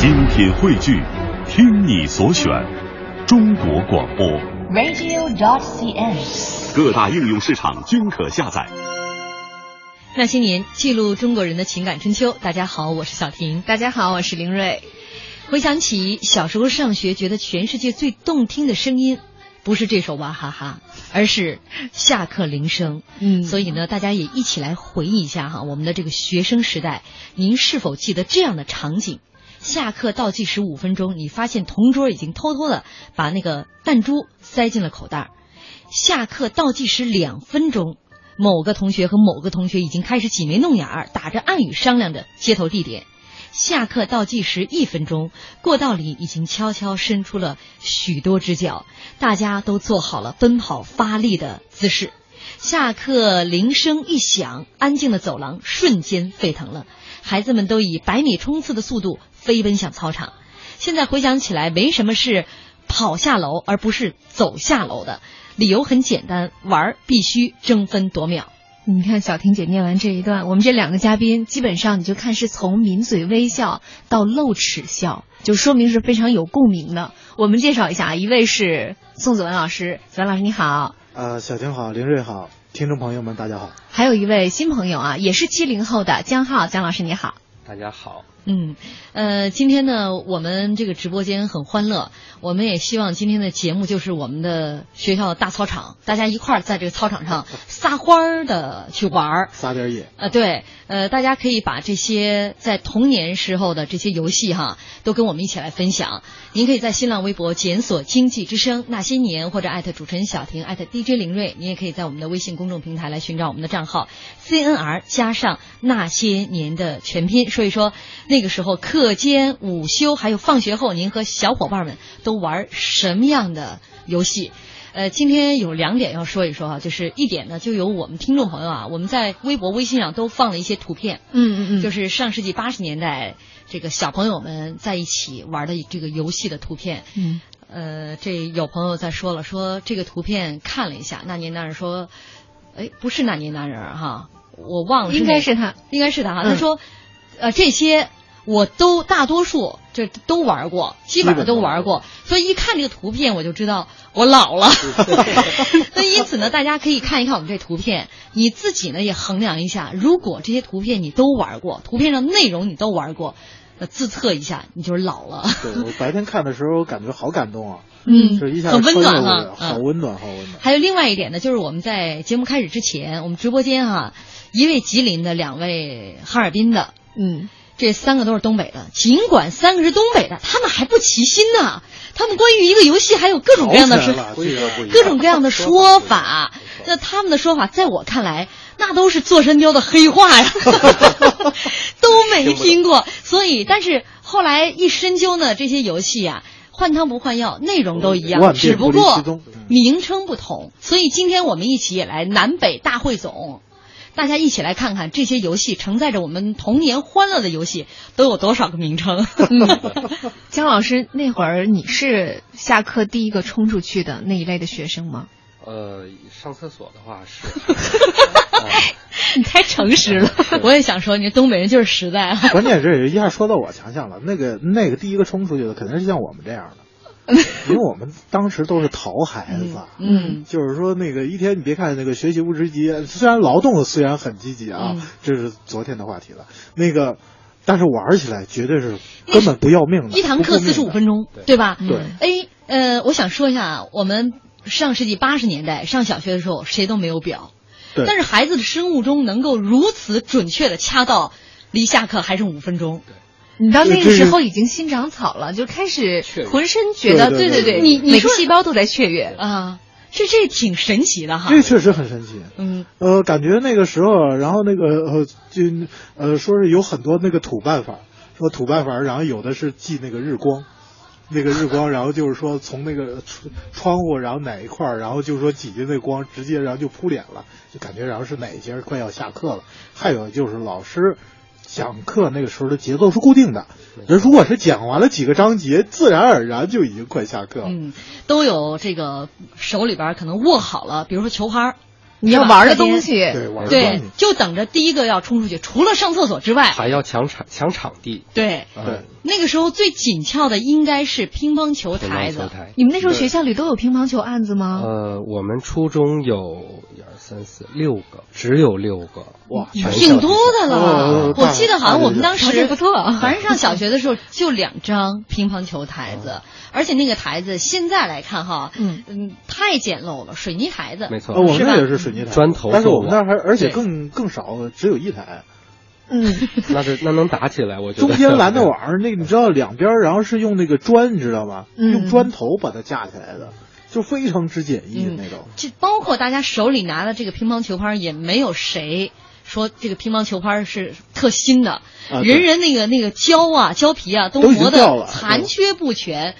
精品汇聚，听你所选，中国广播。radio.dot.cn，。各大应用市场均可下载。那些年，记录中国人的情感春秋。大家好，我是小婷。大家好，我是林瑞。回想起小时候上学，觉得全世界最动听的声音，不是这首娃哈哈，而是下课铃声。嗯所以呢，大家也一起来回忆一下哈，我们的这个学生时代，您是否记得这样的场景？下课倒计时五分钟，你发现同桌已经偷偷的把那个弹珠塞进了口袋。下课倒计时两分钟，某个同学和某个同学已经开始挤眉弄眼儿，打着暗语商量着接头地点。下课倒计时一分钟，过道里已经悄悄伸出了许多只脚，大家都做好了奔跑发力的姿势。下课铃声一响，安静的走廊瞬间沸腾了，孩子们都以百米冲刺的速度飞奔向操场。现在回想起来，没什么是跑下楼而不是走下楼的，理由很简单，玩儿必须争分夺秒。你看小婷姐念完这一段，我们这两个嘉宾基本上你就看是从抿嘴微笑到露齿笑，就说明是非常有共鸣的。我们介绍一下啊，一位是宋子文老师，子文老师你好，呃，小婷好，林瑞好，听众朋友们大家好。还有一位新朋友啊，也是七零后的江浩，江老师你好。大家好，嗯，呃，今天呢，我们这个直播间很欢乐，我们也希望今天的节目就是我们的学校大操场，大家一块儿在这个操场上 撒欢儿的去玩儿。撒点野，呃，对，呃，大家可以把这些在童年时候的这些游戏哈，都跟我们一起来分享。您可以在新浪微博检索“经济之声那些年”或者艾特主持人小婷艾特 DJ 林睿，您也可以在我们的微信公众平台来寻找我们的账号 CNR 加上那些年的全拼，说一说那个时候课间、午休还有放学后，您和小伙伴们都玩什么样的游戏？呃，今天有两点要说一说哈，就是一点呢，就有我们听众朋友啊，我们在微博、微信上都放了一些图片，嗯嗯嗯，就是上世纪八十年代这个小朋友们在一起玩的这个游戏的图片。嗯呃，这有朋友在说了，说这个图片看了一下，那年那人说，哎，不是那年那人哈，我忘了应该是他，应该是他哈。嗯他说，呃，这些我都大多数这都玩过，基本上都玩过，所以一看这个图片我就知道我老了。所以因此呢，大家可以看一看我们这图片，你自己呢也衡量一下，如果这些图片你都玩过，图片上内容你都玩过，那自测一下你就是老了。对我白天看的时候感觉好感动啊，嗯是一下很温暖穿越过哈去好温暖，好温暖。还有另外一点呢，就是我们在节目开始之前，我们直播间哈、一位吉林的，两位哈尔滨的，嗯，这三个都是东北的。尽管三个是东北的，他们还不齐心呢。他们关于一个游戏还有各种各样的说各种各样的说法。那他们的说法，在我看来，那都是座山雕的黑话呀，都没听过。所以，但是后来一深究呢，这些游戏啊，换汤不换药，内容都一样，只不过名称不同。所以今天我们一起也来南北大汇总。大家一起来看看这些游戏承载着我们童年欢乐的游戏都有多少个名称。姜老师那会儿你是下课第一个冲出去的那一类的学生吗？呃，上厕所的话是，你太诚实了。我也想说，你东北人就是实在啊。关键是一下说到我强项了，那个那个第一个冲出去的肯定是像我们这样的，因为我们当时都是淘孩子。嗯就是说，那个一天你别看那个学习不积极，虽然劳动虽然很积极啊，嗯这是昨天的话题了。那个，但是玩起来绝对是根本不要命的，一堂课四十五分钟，对吧？对哎，呃，我想说一下，我们上世纪八十年代上小学的时候，谁都没有表，对但是孩子的生物钟能够如此准确的掐到离下课还剩五分钟。你到那个时候已经心长草了，就开始浑身觉得，对对对对对对，你你说细胞都在雀跃。啊，这这挺神奇的哈。这确实很神奇。嗯呃，感觉那个时候，然后那个呃，就呃，说是有很多那个土办法，说土办法，然后有的是记那个日光，那个日光，然后就是说从那个窗窗户，然后哪一块儿，然后就是说挤进那光，直接然后就扑脸了，就感觉然后是哪一节快要下课了。还有就是老师讲课那个时候的节奏是固定的，如果是讲完了几个章节，自然而然就已经快下课了。嗯，都有这个手里边可能握好了，比如说球拍儿你要玩的东西，对，玩儿对东西，就等着第一个要冲出去，除了上厕所之外，还要抢场抢场地。对，嗯对，那个时候最紧俏的应该是乒乓球台子。台。你们那时候学校里都有乒乓球案子吗？呃，我们初中有一二三四六个，只有六个，哇挺多的哦了，大我记得好像我们当条件时不错反正上小学的时候就两张乒乓球台子，而且那个台子现在来看哈，嗯。嗯，太简陋了，水泥台子，没错。呃，我们那也是水泥台，砖头但是我们那儿还而且更更少，只有一台，嗯，那是那能打起来，我觉得。中间拦的网儿那个你知道两边，然后是用那个砖，你知道吗？嗯。用砖头把它架起来的，就非常之简易的那种。就包括大家手里拿的这个乒乓球拍，也没有谁说这个乒乓球拍是特新的，啊人人那个那个胶啊胶皮啊都磨掉了得残缺不全，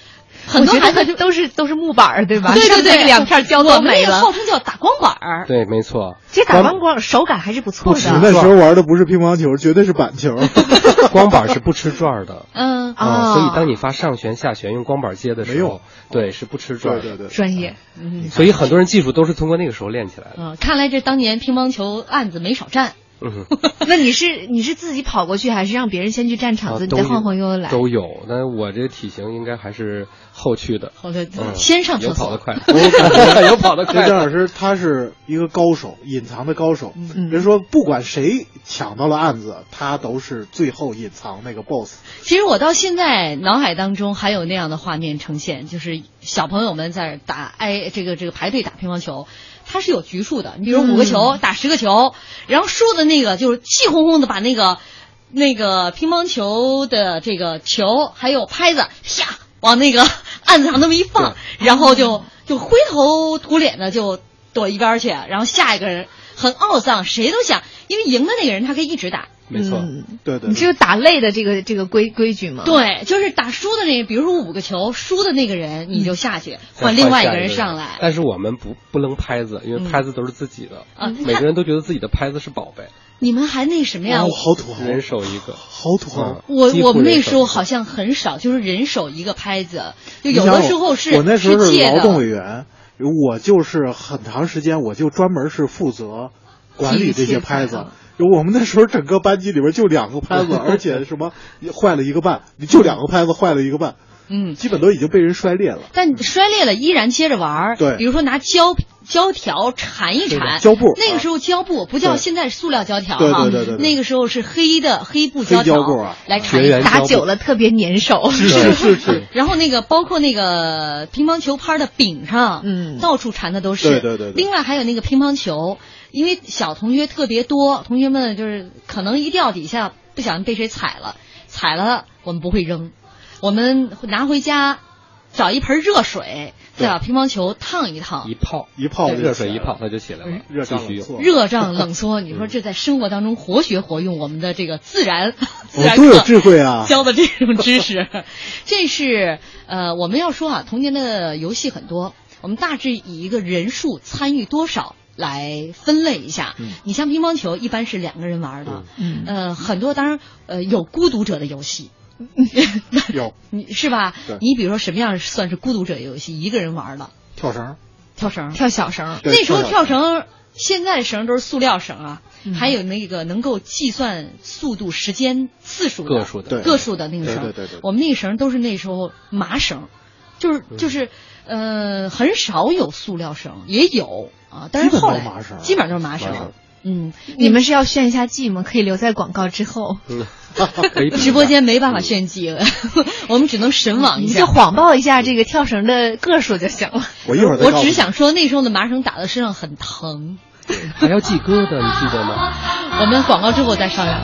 很很多孩子就都是都是木板儿，对吧？对对对，两片胶我们那个都没了。号称叫打光板儿。对，没错，其实打光光手感还是不错的。那时候玩的不是乒乓球，绝对是板球。光板是不吃转儿的。嗯，啊所以当你发上旋、下旋用光板接的时候对，是不吃转儿的。对对对，专业，嗯所以很多人技术都是通过那个时候练起来的。嗯，看来这当年乒乓球案子没少占。嗯，那你是你是自己跑过去，还是让别人先去占场子，你再晃晃悠悠来？都有。但是我这体型应该还是后去的。好的嗯，先上厕所。有跑得快，有跑得快的。张老师他是一个高手，隐藏的高手。嗯人说不管谁抢到了案子，他都是最后隐藏那个 boss。其实我到现在脑海当中还有那样的画面呈现，就是小朋友们在打哎这个这个排队打乒乓球，它是有局数的。你比如五个球、打十个球，然后输的那个就是气哄哄的把那个那个乒乓球的这个球还有拍子啪往那个案子上那么一放，然后就就灰头土脸的就躲一边儿去，然后下一个人很懊丧，谁都想，因为赢的那个人他可以一直打。没错，嗯对对对，你这有打擂的这个这个规规矩吗？，对，就是打输的那，比如说五个球，输的那个人你就下去，再换另外一个人上来。但是我们不不扔拍子，因为嗯拍子都是自己的，啊每个人都觉得自己的拍子是宝贝，你们还那什么呀？哦，好土豪，人手一个。好土豪。嗯我我们那时候好像很少，就是人手一个拍子，就有的时候是我那时候是劳动委员，我就是很长时间，我就专门是负责管理这些拍子。我们那时候整个班级里边就两个拍子，而且什么坏了一个半，就两个拍子坏了一个半，嗯，基本都已经被人摔裂了。但摔裂了依然接着玩儿。对比如说拿胶胶条缠一缠，胶布那个时候胶布不叫现在塑料胶条哈，对对对对那个时候是黑的黑布胶条胶布啊来缠一缠。打久了特别粘手。是是是是，然后那个包括那个乒乓球拍的柄上，嗯到处缠的都是。对对对对另外还有那个乒乓球，因为小同学特别多，同学们就是可能一掉底下不小心被谁踩了，踩了我们不会扔，我们拿回家找一盆热水，对再把乒乓球烫一烫一。泡一泡热水一泡，它就起来了，热胀。冷缩。热胀冷缩，你说这在生活当中活学活用，我们的这个自然自我然多有智慧啊！教的这种知识，这是呃，我们要说啊，童年的游戏很多，我们大致以一个人数参与多少来分类一下。嗯。你像乒乓球，一般是两个人玩的，嗯。呃，很多当然呃有孤独者的游戏。有。你是吧？你比如说什么样算是孤独者游戏？一个人玩的。跳绳，跳绳，跳小绳，对那时候跳跳绳，现在的绳都是塑料绳啊，嗯。还有那个能够计算速度、时间、次数的个数的。个数的那个绳。对对对对我们那绳都是那时候麻绳，就是就是呃很少有塑料绳，也有啊，但是后来基本上都是麻绳麻绳。嗯，你们是要炫一下技吗？可以留在广告之后，直播间没嗯办法炫技了，我们只能神往一下你就。谎报一下这个跳绳的个数就行了。我一会儿我只想说，那时候的麻绳打到身上很疼。还要系疙瘩，你记得吗？我们广告之后再商量。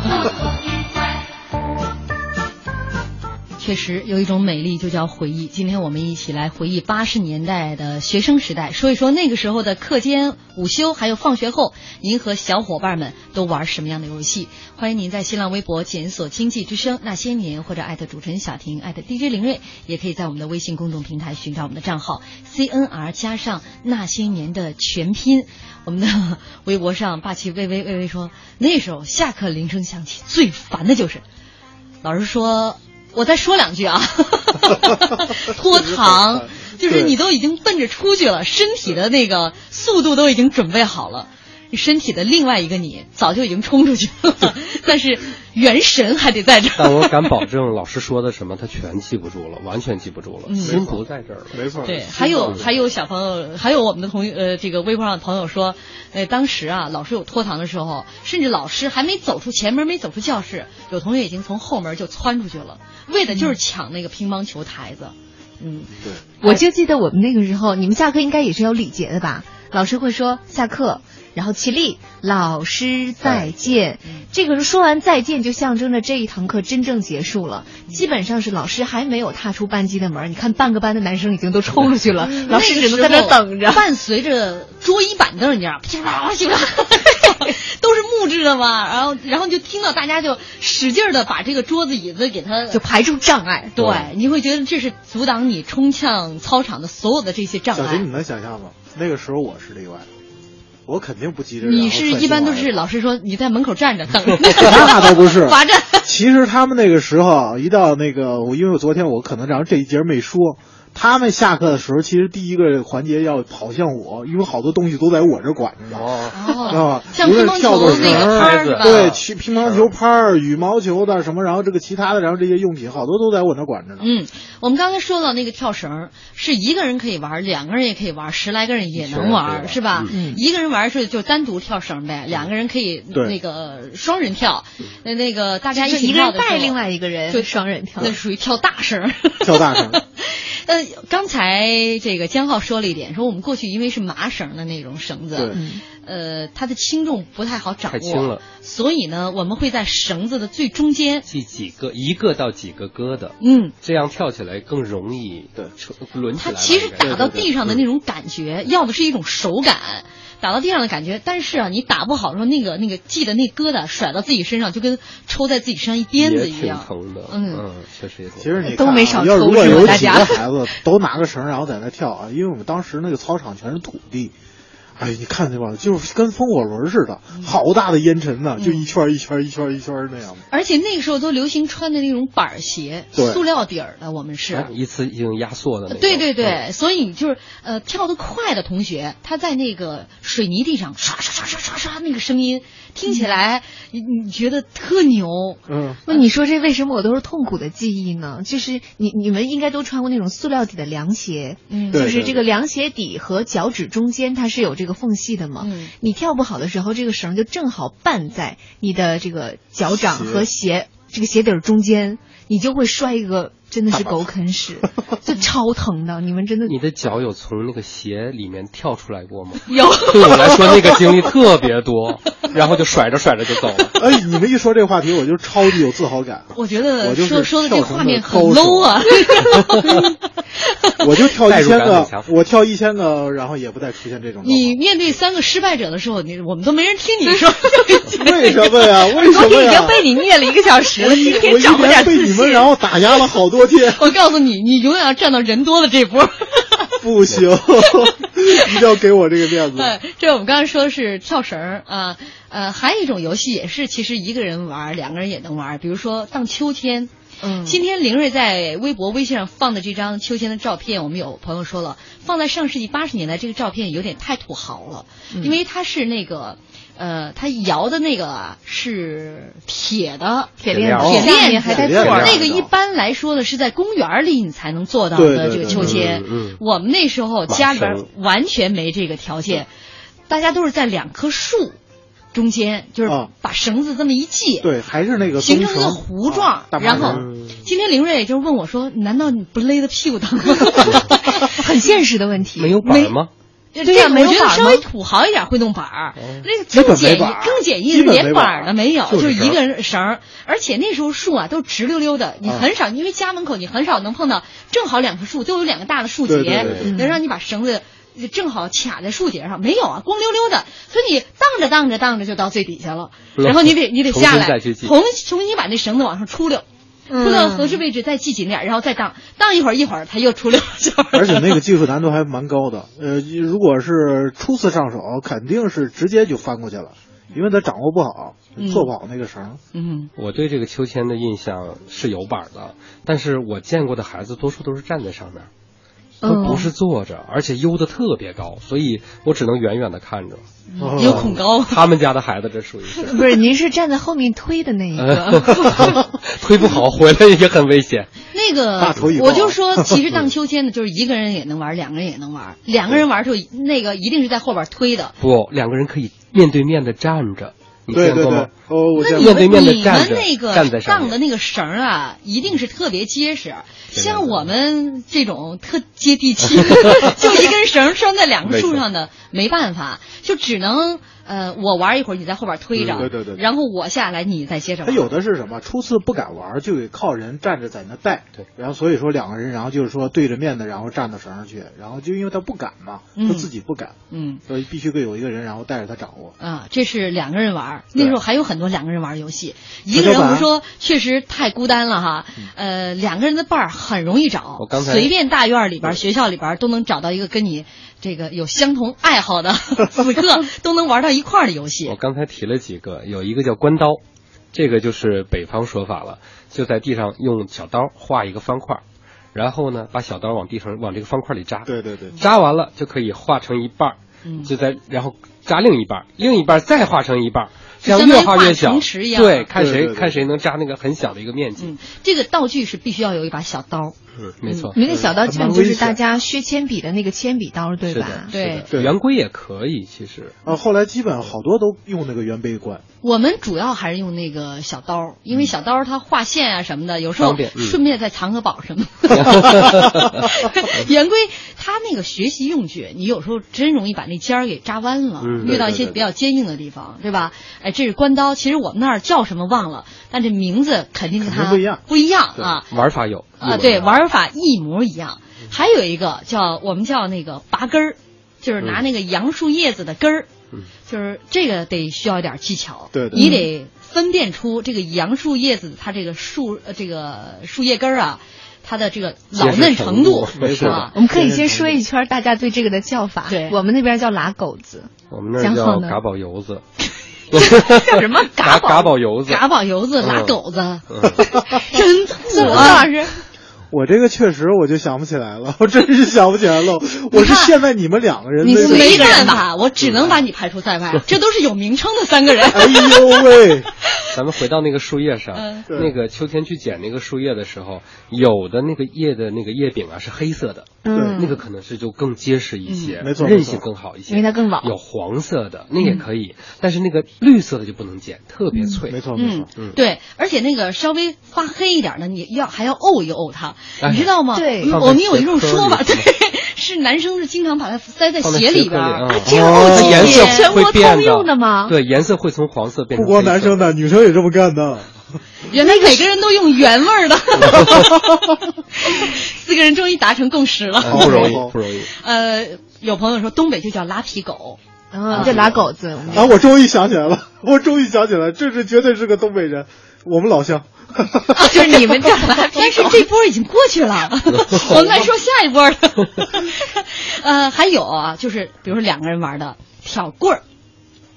确实有一种美丽，就叫回忆。今天我们一起来回忆八十年代的学生时代，说一说那个时候的课间、午休，还有放学后，您和小伙伴们都玩什么样的游戏？欢迎您在新浪微博检索“经济之声那些年”或者艾特主持人小婷、艾特 DJ 林睿，也可以在我们的微信公众平台寻找我们的账号 CNR 加上那些年的全拼。我们的微博上霸气微微微微说，那时候下课铃声响起，最烦的就是老师说。我再说两句啊，拖堂，就是你都已经奔着出去了，身体的那个速度都已经准备好了，身体的另外一个你早就已经冲出去了，但是元神还得在这儿。但我敢保证，老师说的什么他全记不住了，完全记不住了，嗯心不在这儿了。没错。对，还有还有小朋友，还有我们的同呃这个微博上的朋友说，呃当时啊老师有拖堂的时候，甚至老师还没走出前门，没走出教室，有同学已经从后门就窜出去了，为的就是抢那个乒乓球台子。嗯，对，我就记得我们那个时候，你们下课应该也是有礼节的吧？老师会说下课，然后起立，老师再见。这个是说完再见，就象征着这一堂课真正结束了。基本上是老师还没有踏出班级的门，你看半个班的男生已经都冲出去了，老师只能在那等着。伴随着桌椅板凳，你知道，噼啪噼啪，都是木质的嘛，然后然后就听到大家就使劲的把这个桌子椅子给它就排除障碍。对，你会觉得这是阻挡你冲向操场的所有的这些障碍小琴，你。能想象吗？那个时候我是例外，我肯定不急着。你是一般都是老师说你在门口站着等，那倒不是 罚站。其实他们那个时候一到那个，我因为我昨天我可能然后这一节没说，他们下课的时候，其实第一个环节要跑向我，因为好多东西都在我这管着呢，哦，知道吧？像乒乓球那个拍儿是吧？对，去乒乓球拍儿、羽毛球的什么，然后这个其他的，然后这些用品好多都在我那管着呢。嗯，我们刚才说到那个跳绳，是一个人可以玩，两个人也可以玩，十来个人也能玩，是吧？嗯一个人玩是就单独跳绳呗，两个人可以那个双人跳，那那个大家一就一个人起跳的时候带另外一个人，就双人跳那。属于跳大绳。跳大绳。呃，刚才这个江浩说了一点，说我们过去因为是麻绳的那种绳子，嗯呃，它的轻重不太好掌握，太轻了所以呢，我们会在绳子的最中间，系几个，一个到几个疙瘩，嗯，这样跳起来更容易对成抡起来。它其实打到地上的那种感觉，要的是一种手感，打到地上的感觉。但是啊，你打不好的时候，那个那个系的那疙瘩甩到自己身上，就跟抽在自己身上一鞭子也挺一样。疼的。嗯嗯，确实也挺。其实你都没少抽要如果是吧大家有几个孩子都拿个绳，然后在那跳啊，因为我们当时那个操场全是土地。哎，你看见吧就是跟风火轮似的，好大的烟尘呐、就一圈一圈一圈一圈那样的。而且那个时候都流行穿的那种板鞋，塑料底儿的，我们是。哎一次性压缩的。对对对，嗯所以就是呃跳得快的同学，他在那个水泥地上刷刷刷刷刷刷那个声音，听起来你你觉得特牛。嗯，那你说这为什么我都是痛苦的记忆呢？就是你你们应该都穿过那种塑料底的凉鞋，嗯就是这个凉鞋底和脚趾中间它是有这个缝隙的嘛。嗯你跳不好的时候，这个绳就正好绊在你的这个脚掌和鞋这个鞋底儿中间，你就会摔一个真的是狗啃屎，这超疼的。你们真的你的脚有从那个鞋里面跳出来过吗？有对我来说，那个经历特别多，然后就甩着甩着就走了。哎，你们一说这个话题，我就超级有自豪感。我觉得我就是说说的这个画面很跳绳的 low 啊。我就跳一千个我跳一千个，然后也不再出现这种。你面对三个失败者的时候，你我们都没人听你说。为什么呀？为什么昨天已经？被你虐了一个小时了，我一今天我点被自信。你们然后打压了好多天，我告诉你，你永远要站到人多的这波。不行，一定要给我这个面子。对，这我们刚才说的是跳绳啊，呃，还有一种游戏也是，其实一个人玩，两个人也能玩，比如说荡秋千。嗯今天凌睿在微博、微信上放的这张秋千的照片，我们有朋友说了，放在上世纪八十年代，这个照片有点太土豪了，因为它是那个，呃，它摇的那个啊是铁的。铁链子，铁链子。下面还带座儿那个一般来说的是在公园里你才能做到的这个秋千我们那时候家里边完全没这个条件，大家都是在两棵树中间，就是啊。把绳子这么一系，对，还是那个形成一个弧状然后今天凌睿就是问我说：“难道你不勒的屁股疼吗？” 很现实的问题。没有板吗？对对呀没有我觉得板稍微土豪一点会弄板儿，那个更简易更简易的连板儿的没有，就一个人绳儿，而且那时候树啊都直溜溜的，你啊很少，因为家门口你很少能碰到正好两棵树都有两个大的树节，对对对对能让你把绳子正好卡在树节上，没有啊，光溜溜的，所以你荡着荡着荡着就到最底下了，嗯然后你得你得下来，重重新把那绳子往上出溜。出到合适位置再系紧点，然后再荡，荡一会儿一会儿它又出溜。而且那个技术难度还蛮高的。呃，如果是初次上手，肯定是直接就翻过去了，因为他掌握不好，嗯做不好那个绳。嗯，我对这个秋千的印象是有板儿的，但是我见过的孩子多数都是站在上面。它嗯不是坐着，而且悠的特别高，所以我只能远远的看着。哦有恐高。他们家的孩子这属于是 不是，您是站在后面推的那一个。推不好回来也很危险。那个我就说，其实荡秋千的，就是一个人也能玩，两个人也能玩。两个人玩的时候，那个一定是在后边推的。不，两个人可以面对面的站着，你对对对见过吗？，哦，我见过那你们面对面地你们那个站在上荡的那个绳儿啊，一定是特别结实。像我们这种特接地气，就一根绳拴在两个树上的，没办法，就只能呃，我玩一会儿，你在后边推着，嗯对对对对然后我下来，你再接着玩。他有的是什么？初次不敢玩，就得靠人站着在那带。对，然后所以说两个人，然后就是说对着面的，然后站到绳上去，然后就因为他不敢嘛，嗯他自己不敢，嗯。所以必须得有一个人，然后带着他掌握。啊，这是两个人玩。那时候还有很多两个人玩儿游戏，一个人我们说确实太孤单了哈。呃，两个人的伴儿很容易找我刚，才随便大院里边、学校里边都能找到一个跟你这个有相同爱好的，此刻都能玩到一块儿的游戏我。刚才提了几个，有一个叫关刀，这个就是北方说法了，就在地上用小刀画一个方块，然后呢把小刀往地上往这个方块里扎，对对对，扎完了就可以画成一半儿，嗯就在然后扎另一半儿，另一半儿再画成一半儿，这样相当于画越画越小对，看谁对对对看谁能扎那个很小的一个面积，嗯，这个道具是必须要有一把小刀。嗯，没错，那个小刀基本就是大家削铅笔的那个铅笔刀，对吧，？对对圆规也可以，其实啊，后来基本好多都用那个圆杯管。我们主要还是用那个小刀，因为小刀它画线啊什么的，有时候顺便再藏个宝什么的。圆规它那个学习用具，你有时候真容易把那尖儿给扎弯了，嗯遇到一些比较坚硬的地方，对吧？哎，这是关刀，其实我们那儿叫什么忘了，但这名字肯定跟它不一样不一样啊。玩法有啊，对，玩法一模一样。还有一个叫我们叫那个拔根儿，就是拿那个杨树叶子的根儿，嗯。就是这个得需要一点技巧，对对。你得分辨出这个杨树叶子它这个树呃这个树叶根儿啊，它的这个老嫩程度我。们可以先说一圈大家对这个的叫法。对。我们那边叫拉狗子，我们那儿叫嘎宝油子，叫什么？嘎嘎宝油子，嘎宝油子、嗯。拉狗子，嗯。真宋土啊！老师，我这个确实我就想不起来了，我真是想不起来了。我是现在你们两个人你那个没办法，我只能把你排除在外。这都是有名称的三个人。哎呦喂，咱们回到那个树叶上，嗯那个秋天去捡那个树叶的时候，有的那个叶的那个叶柄啊是黑色的，嗯那个可能是就更结实一些，嗯没错韧性更好一些，因为它更老有黄色的那也可以，但是那个绿色的就不能捡，特别脆。没错没嗯错，，嗯对，而且那个稍微发黑一点的，你要还要沤一沤它，哎你知道吗？对我们有一种说法，对，是男生是经常把它塞在鞋里边里儿，啊，这样哦颜色鞋全国通用的吗对，颜色会从黄色变不光男生的，女生也这么干的。原来每个人都用原味儿的，四个人终于达成共识了。嗯不容易 不容易。呃，有朋友说东北就叫拉皮狗，嗯，这拉狗子，啊，我终于想起来了，我终于想起来，这是绝对是个东北人，我们老乡。就是你们叫拉皮但是。这波已经过去了，我们来说下一波了。呃，还有啊，就是比如说两个人玩的挑棍儿，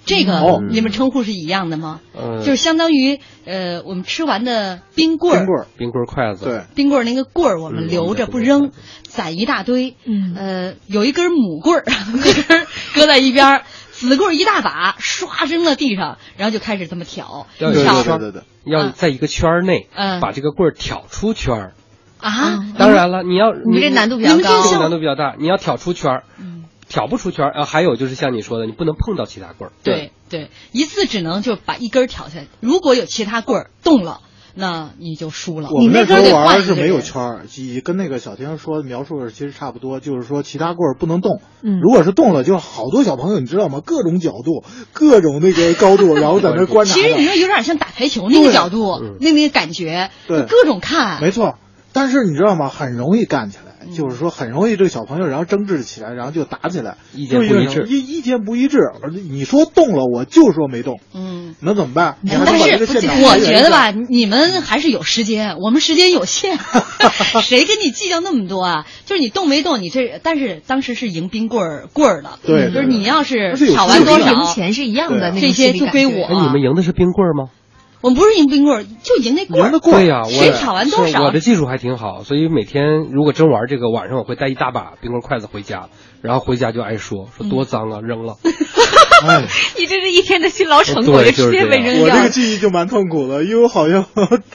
这个哦你们称呼是一样的吗？嗯，就是相当于呃，我们吃完的冰棍儿，冰棍儿，冰棍儿筷子，对，冰棍儿那个棍儿我们嗯留着不扔，攒一大堆。嗯呃，有一根母棍儿，那根儿搁在一边儿，子棍儿一大把，唰扔到地上，然后就开始这么挑，要对挑要在一个圈儿内嗯把这个棍儿挑出圈儿。啊。当然了，你要你这难度比较高难度比较大，你要挑出圈儿，嗯挑不出圈儿，呃，还有就是像你说的，你不能碰到其他棍儿。对对，一次只能就把一根挑下来，如果有其他棍儿动了，那你就输了。我们那时候玩是没有圈儿，其跟那个小天说描述的其实差不多，就是说其他棍儿不能动，嗯如果是动了，就好多小朋友你知道吗？各种角度，各种那个高度，然后在那观察。其实你说有点像打台球那个角度，嗯那那个感觉，对各种看。没错，但是你知道吗？很容易干起来，嗯就是说很容易这个小朋友然后争执起来，然后就打起来，意见不一致意意见不一致。而你说动了，我就说没动，嗯。能怎么办？你还但是现场我觉得吧，你们还是有时间，我们时间有限，谁跟你计较那么多啊？就是你动没动，你这，但是当时是赢冰棍儿棍儿的，对就是你要是而且有挑完多少，赢钱是一样的，那这些就归我。哎，你们赢的是冰棍儿吗？我们不是赢冰棍儿，就赢那棍儿。赢的棍儿对呀、我谁挑完多少是我的技术还挺好，所以每天如果真玩这个，晚上我会带一大把冰棍筷子回家，然后回家就挨说说多脏啊，扔了。哎，你这是一天的辛劳成果，对就直接被扔掉了我这个。记忆就蛮痛苦的，因为我好像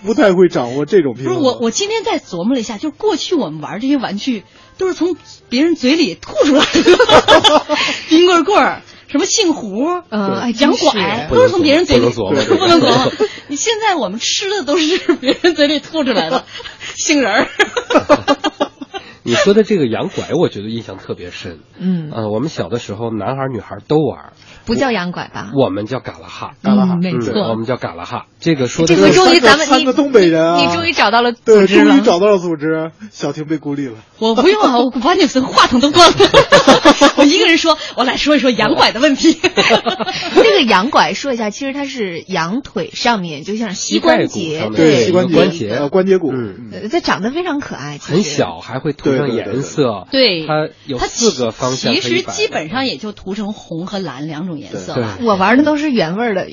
不太会掌握这种平衡。不是我，我今天在琢磨了一下，就是过去我们玩这些玩具都是从别人嘴里吐出来的，冰棍棍儿，什么姓胡，嗯，哎，洋真是。拐，都是从别人嘴里不能琢磨。不能琢磨。你现在我们吃的都是别人嘴里吐出来的，杏仁儿。你说的这个洋拐，我觉得印象特别深。嗯，呃，我们小的时候，男孩儿女孩儿都玩，不叫洋拐吧？我们叫嘎啦哈。嘎啦哈没错我们叫嘎啦哈。这个说的这个终于咱们你三个东北人啊你终于找到了组对，织了终于。找到了组织，小婷被孤立了。我不用啊，我把你们话筒都关了，我一个人说，我来说一说洋拐的问题。这个羊拐说一下，其实它是羊腿上面，就像膝关节，对，膝关关节呃关节骨，它长得非常可爱，很小，还会涂上对对对对颜色。对，它有它四个方向其实基本上也就涂成红和蓝两种颜色对吧，我玩的都是原味儿的，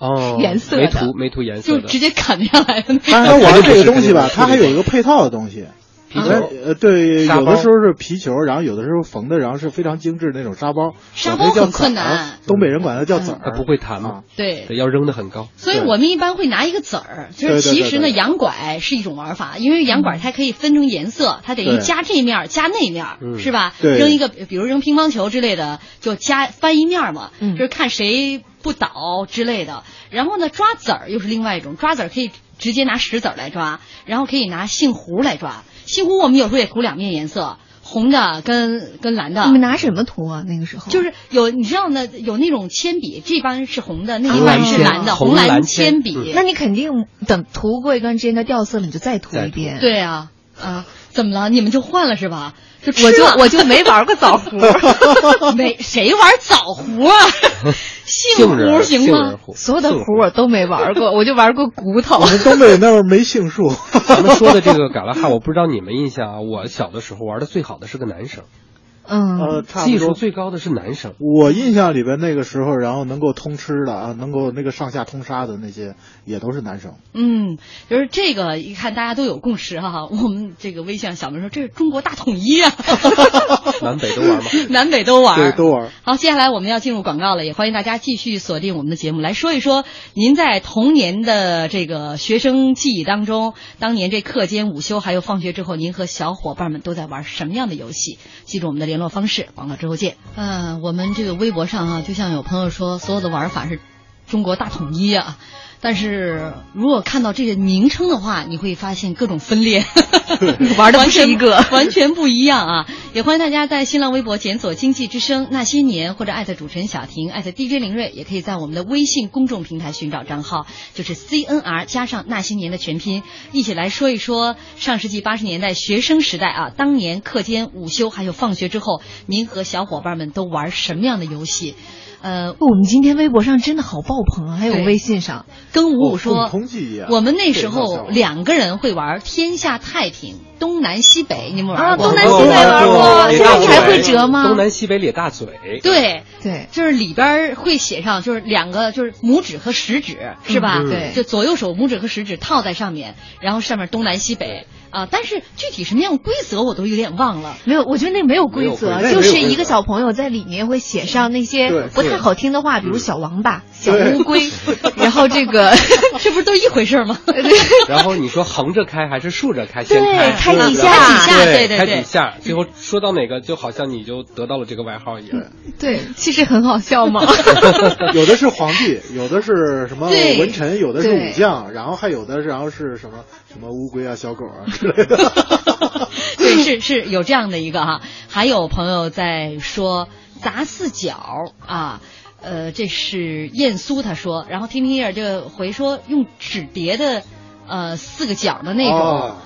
哦，颜色没涂没涂颜色。就直接砍下来的那但是种。他玩这个东西吧，它还有一个配套的东西。皮球呃呃，对，有的时候是皮球，然后有的时候缝的，然后是非常精致那种沙包。沙包很困难东北人管它叫籽儿，它不会弹啊吗？对对，要扔的很高。所以我们一般会拿一个籽儿，就是其实呢，对对洋拐是一种玩法，因为羊拐它可以分成颜色，它等于加这面加那面是吧？对扔一个，比如扔乒乓球之类的，就加翻一面嘛，嗯就是看谁不倒之类的。然后呢，抓籽儿又是另外一种，抓籽儿可以直接拿石子儿来抓，然后可以拿杏核来抓。杏核我们有时候也涂两面颜色，红的跟跟蓝的你。们拿什么涂啊？那个时候就是有你知道呢，有那种铅笔，这般是红的，那啊一半是蓝的，蓝红蓝铅铅笔。嗯那你肯定等涂过一段时间，它掉色了，你就再涂一遍。，对啊，啊，怎么了？你们就换了是吧？就我就我就没玩过枣核，没谁玩枣核啊，杏核行吗所有的杏核我都没玩过，我就玩过骨头我。们东北那儿没杏树。咱们说的这个嘎啦哈，我不知道你们印象啊。我小的时候玩的最好的是个男生，嗯，呃，差技术。最高的是男生。我印象里边那个时候，然后能够通吃的啊，能够那个上下通杀的那些，也都是男生。嗯，就是这个，一看大家都有共识哈。我们这个微信上小明说，这是中国大统一啊，南北都玩吗？南北都玩。对，都玩。好，接下来我们要进入广告了，也欢迎大家继续锁定我们的节目，来说一说您在童年的这个学生记忆当中，当年这课间、午休还有放学之后，您和小伙伴们都在玩什么样的游戏？记住我们的联络方式，广告之后见。嗯、我们这个微博上啊，就像有朋友说，所有的玩法是中国大统一啊。但是如果看到这个名称的话，你会发现各种分裂，玩的不是一个完全完全不一样啊！也欢迎大家在新浪微博检索“经济之声那些年”或者艾特主持人小婷，艾特 DJ 林睿，也可以在我们的微信公众平台寻找账号，就是 CNR 加上那些年的全拼，一起来说一说上世纪八十年代学生时代啊，当年课间、午休还有放学之后，您和小伙伴们都玩什么样的游戏？呃，我们今天微博上真的好爆棚啊，还有微信上，跟五五说，我们那时候两个人会玩天下太平、东南西北，你们啊玩过吗？东南西北玩过咧现在你还会折吗东南西北咧大嘴。对，对，就是里边会写上，就是两个，就是拇指和食指，是吧？嗯对就左右手拇指和食指套在上面，然后上面东南西北啊。但是具体什么样规则我都有点忘了。没有，我觉得那没有规则，规则就是一个小朋友在里面会写上那些不太好听的话，比如小王八、小乌龟，然后这个 这不是都一回事儿吗？然后你说横着开还是竖着开？先对开，开几下开几下对对开对几下，最后说到哪个，就好像你就得到了这个外号一样。对，其实很好笑嘛。有的是皇帝，有的是什么文臣，有的是武将，然后还有的然后是什么什么乌龟啊、小狗啊 之类的。对，是是有这样的一个哈。还有朋友在说砸四角啊。呃，这是燕苏他说，然后听听叶儿就回说用纸叠的，呃，四个角的那种，哦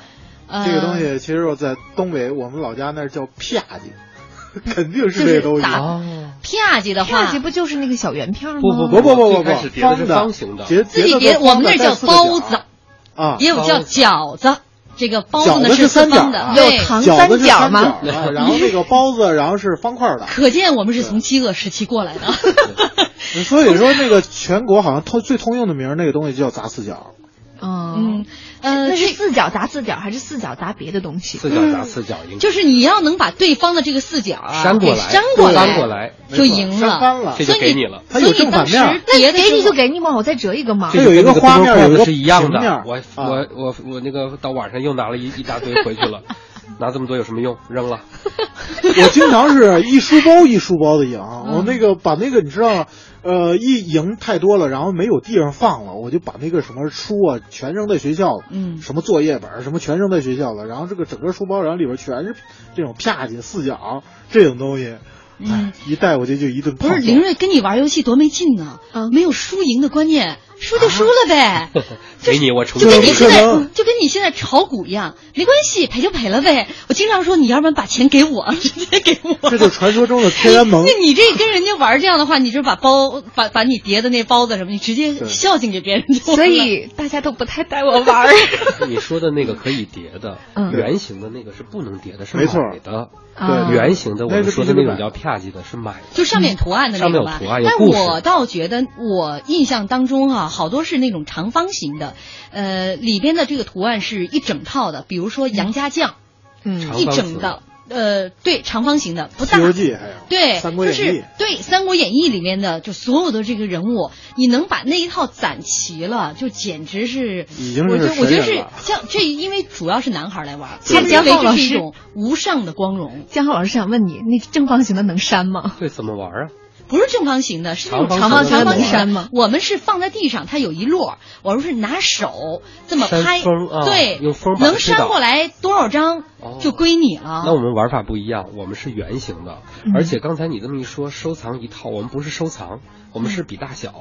呃、这个东西其实我在东北，我们老家那儿叫啪叽，肯定是这个东西。打哦，啪叽的话，啪叽不就是那个小圆片吗？不不不不不不最开始叠的是方的叠自己叠，我们那叫包子，啊，也有叫饺子。这个包子呢是四方的，有。糖三角吗然后那个包子然后是方块的。可见我们是从饥饿时期过来的。所以说那个全国好像通最通用的名儿那个东西叫杂四角。嗯嗯，呃，那是四角砸四角，还是四角砸别的东西？四角砸四角应该就是你要能把对方的这个四角啊给扇过来，扇过来，翻过来，就赢了。翻了这就给你了。他有正反面那的时候你就给你嘛，我再折一个嘛这。有一个花面有一个是一样的平面。我啊我我我那个到晚上又拿了一一大堆回去了，拿这么多有什么用？扔了。我经常是一书包一书包的赢，嗯我那个把那个你知道，呃，一赢太多了，然后没有地方放了，我就把那个什么书啊全扔在学校了，嗯。什么作业本什么全扔在学校了，然后这个整个书包然后里边全是这种啪叽四角这种东西，嗯。哎，一带过去就一顿不是林瑞跟你玩游戏多没劲呢，啊没有输赢的观念，输就输了呗。给你我重就跟你现在就跟你现在炒股一样，没关系，赔就赔了呗。我经常说，你要不然把钱给我，直接给我。这就传说中的天安门 那你这跟人家玩这样的话，你就把包把把你叠的那包子什么，你直接孝敬给别人就。所以大家都不太带我玩儿。你说的那个可以叠的，嗯圆形的那个是不能叠的，是买的。对圆形的我们说的那种叫必须得买啪叽的，是买的。就上面图案的那个吧。上面有图案有但故事我倒觉得，我印象当中啊，好多是那种长方形的，呃，里边的这个图案是一整套的，比如说杨家将，嗯一长方形整的，呃，对，长方形的，不西大。游记还有对，三国演义就是对《三国演义》里面的，就所有的这个人物，你能把那一套攒齐了，就简直是，已经是我觉得我觉得是像这，因为主要是男孩来玩，对他们认为江浩老师这是一种无上的光荣，江浩老师想问你，那正方形的能删吗？对，怎么玩啊？不是正方形的，是那种长长方形的能长方形删吗我们是放在地上，它有一摞，我们是拿手这么拍，风啊对，有风能扇过来多少张哦就归你了。那我们玩法不一样，我们是圆形的，嗯而且刚才你这么一说，收藏一套，我们不是收藏，我们是比大小。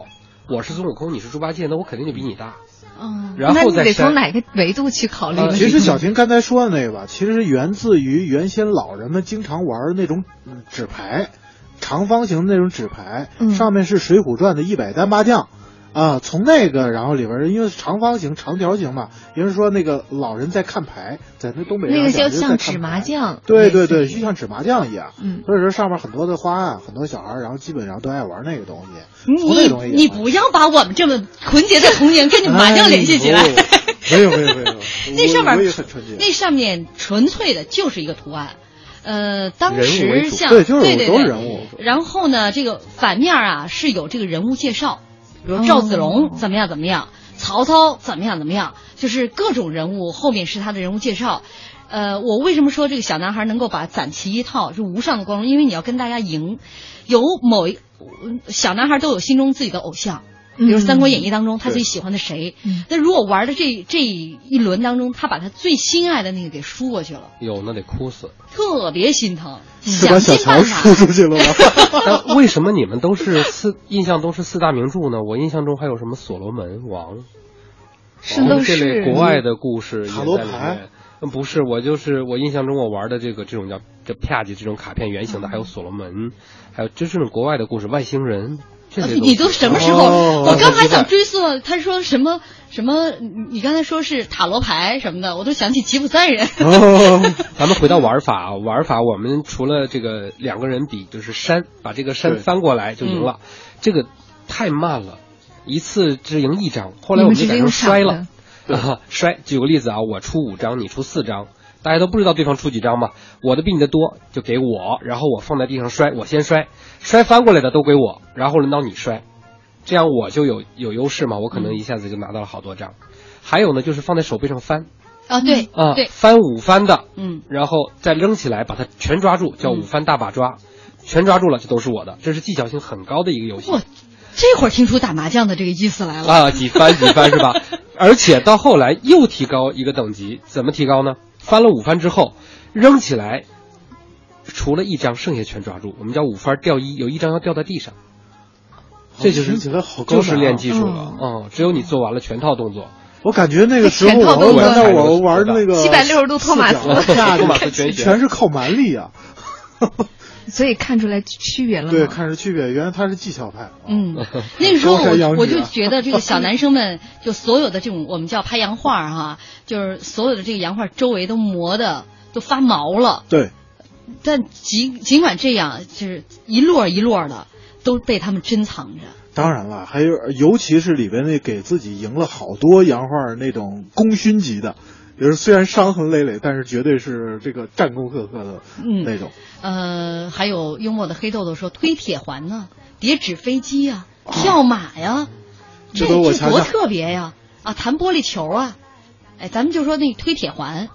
我是孙悟空，你是猪八戒，那我肯定就比你大。嗯，然后那你得再扇从哪个维度去考虑呃？其实小婷刚才说的那个吧，其实是源自于原先老人们经常玩的那种嗯纸牌，长方形的那种纸牌，嗯上面是《水浒传》的一百单八将。啊，从那个然后里边，因为是长方形、长条形嘛，也就是说那个老人在看牌，在那东北那个就上讲就是在看像纸麻牌，将，对对对，就像纸麻将一样。嗯所以说上面很多的花案，很多小孩，然后基本上都爱玩那个东西。你你不要把我们这么纯洁的童年跟你麻将联系起来。哎没有没有没有，那上面。那上面纯粹的就是一个图案。呃，当时像对就是人物然后呢，这个反面啊是有这个人物介绍，比如赵子龙哦怎么样怎么样，曹操怎么样怎么样，就是各种人物后面是他的人物介绍。呃，我为什么说这个小男孩能够把攒齐一套是无上的光荣？因为你要跟大家赢，有某一小男孩都有心中自己的偶像。比如《三国演义》当中，他最喜欢的谁？嗯那如果玩的这这一轮当中，他把他最心爱的那个给输过去了，哟那得哭死。特别心疼，是把小乔输。出去了吗？但为什么你们都是四印象都是四大名著呢？我印象中还有什么所罗门王，哦是都这类国外的故事也在里牌面。嗯，不是，我就是我印象中我玩的这个这种叫这啪叽这种卡片圆形的，还有所罗门，还有就是国外的故事，外星人。你都什么时候？哦我刚还想追溯，他说什么什么？你你刚才说是塔罗牌什么的，我都想起吉普赛人。哦，咱们回到玩法啊，玩法我们除了这个两个人比，就是山，把这个山翻过来就赢了，这个太慢了，一次只赢一张。后来我们就改成摔了，啊，摔。举个例子啊，我出五张，你出四张，大家都不知道对方出几张嘛，我的比你的多，就给我，然后我放在地上摔，我先摔，摔翻过来的都归我，然后轮到你摔，这样我就有有优势嘛，我可能一下子就拿到了好多张。还有呢，就是放在手背上翻啊，对啊，对，翻五翻的，嗯，然后再扔起来，把它全抓住，叫五翻大把抓，全抓住了，这都是我的，这是技巧性很高的一个游戏哇，这会儿听出打麻将的这个意思来了。啊，几翻几翻是吧？而且到后来又提高一个等级，怎么提高呢？翻了五番之后，扔起来，除了一张，剩下全抓住，我们叫五番掉一，有一张要掉在地上，这就是听起来好高就是练技术了，嗯，只有你做完了全套动作，我感觉那个时候我那我玩那个七百六十度托马斯。四角 托马斯全全是靠蛮力啊。所以看出来区别了吗？对，看出区别，原来他是技巧派。嗯，那个时候我我就觉得这个小男生们，就所有的这种我们叫拍洋画儿哈，就是所有的这个洋画周围都磨的都发毛了。对，但尽尽管这样，就是一摞一摞的，都被他们珍藏着。当然了，还有尤其是里边那给自己赢了好多洋画那种功勋级的，就是虽然伤痕累累，但是绝对是这个战功赫赫的嗯那种。呃，还有幽默的黑豆豆说推铁环呢，叠纸飞机呀、跳马呀，这这多特别呀！啊，弹玻璃球啊，哎，咱们就说那推铁环，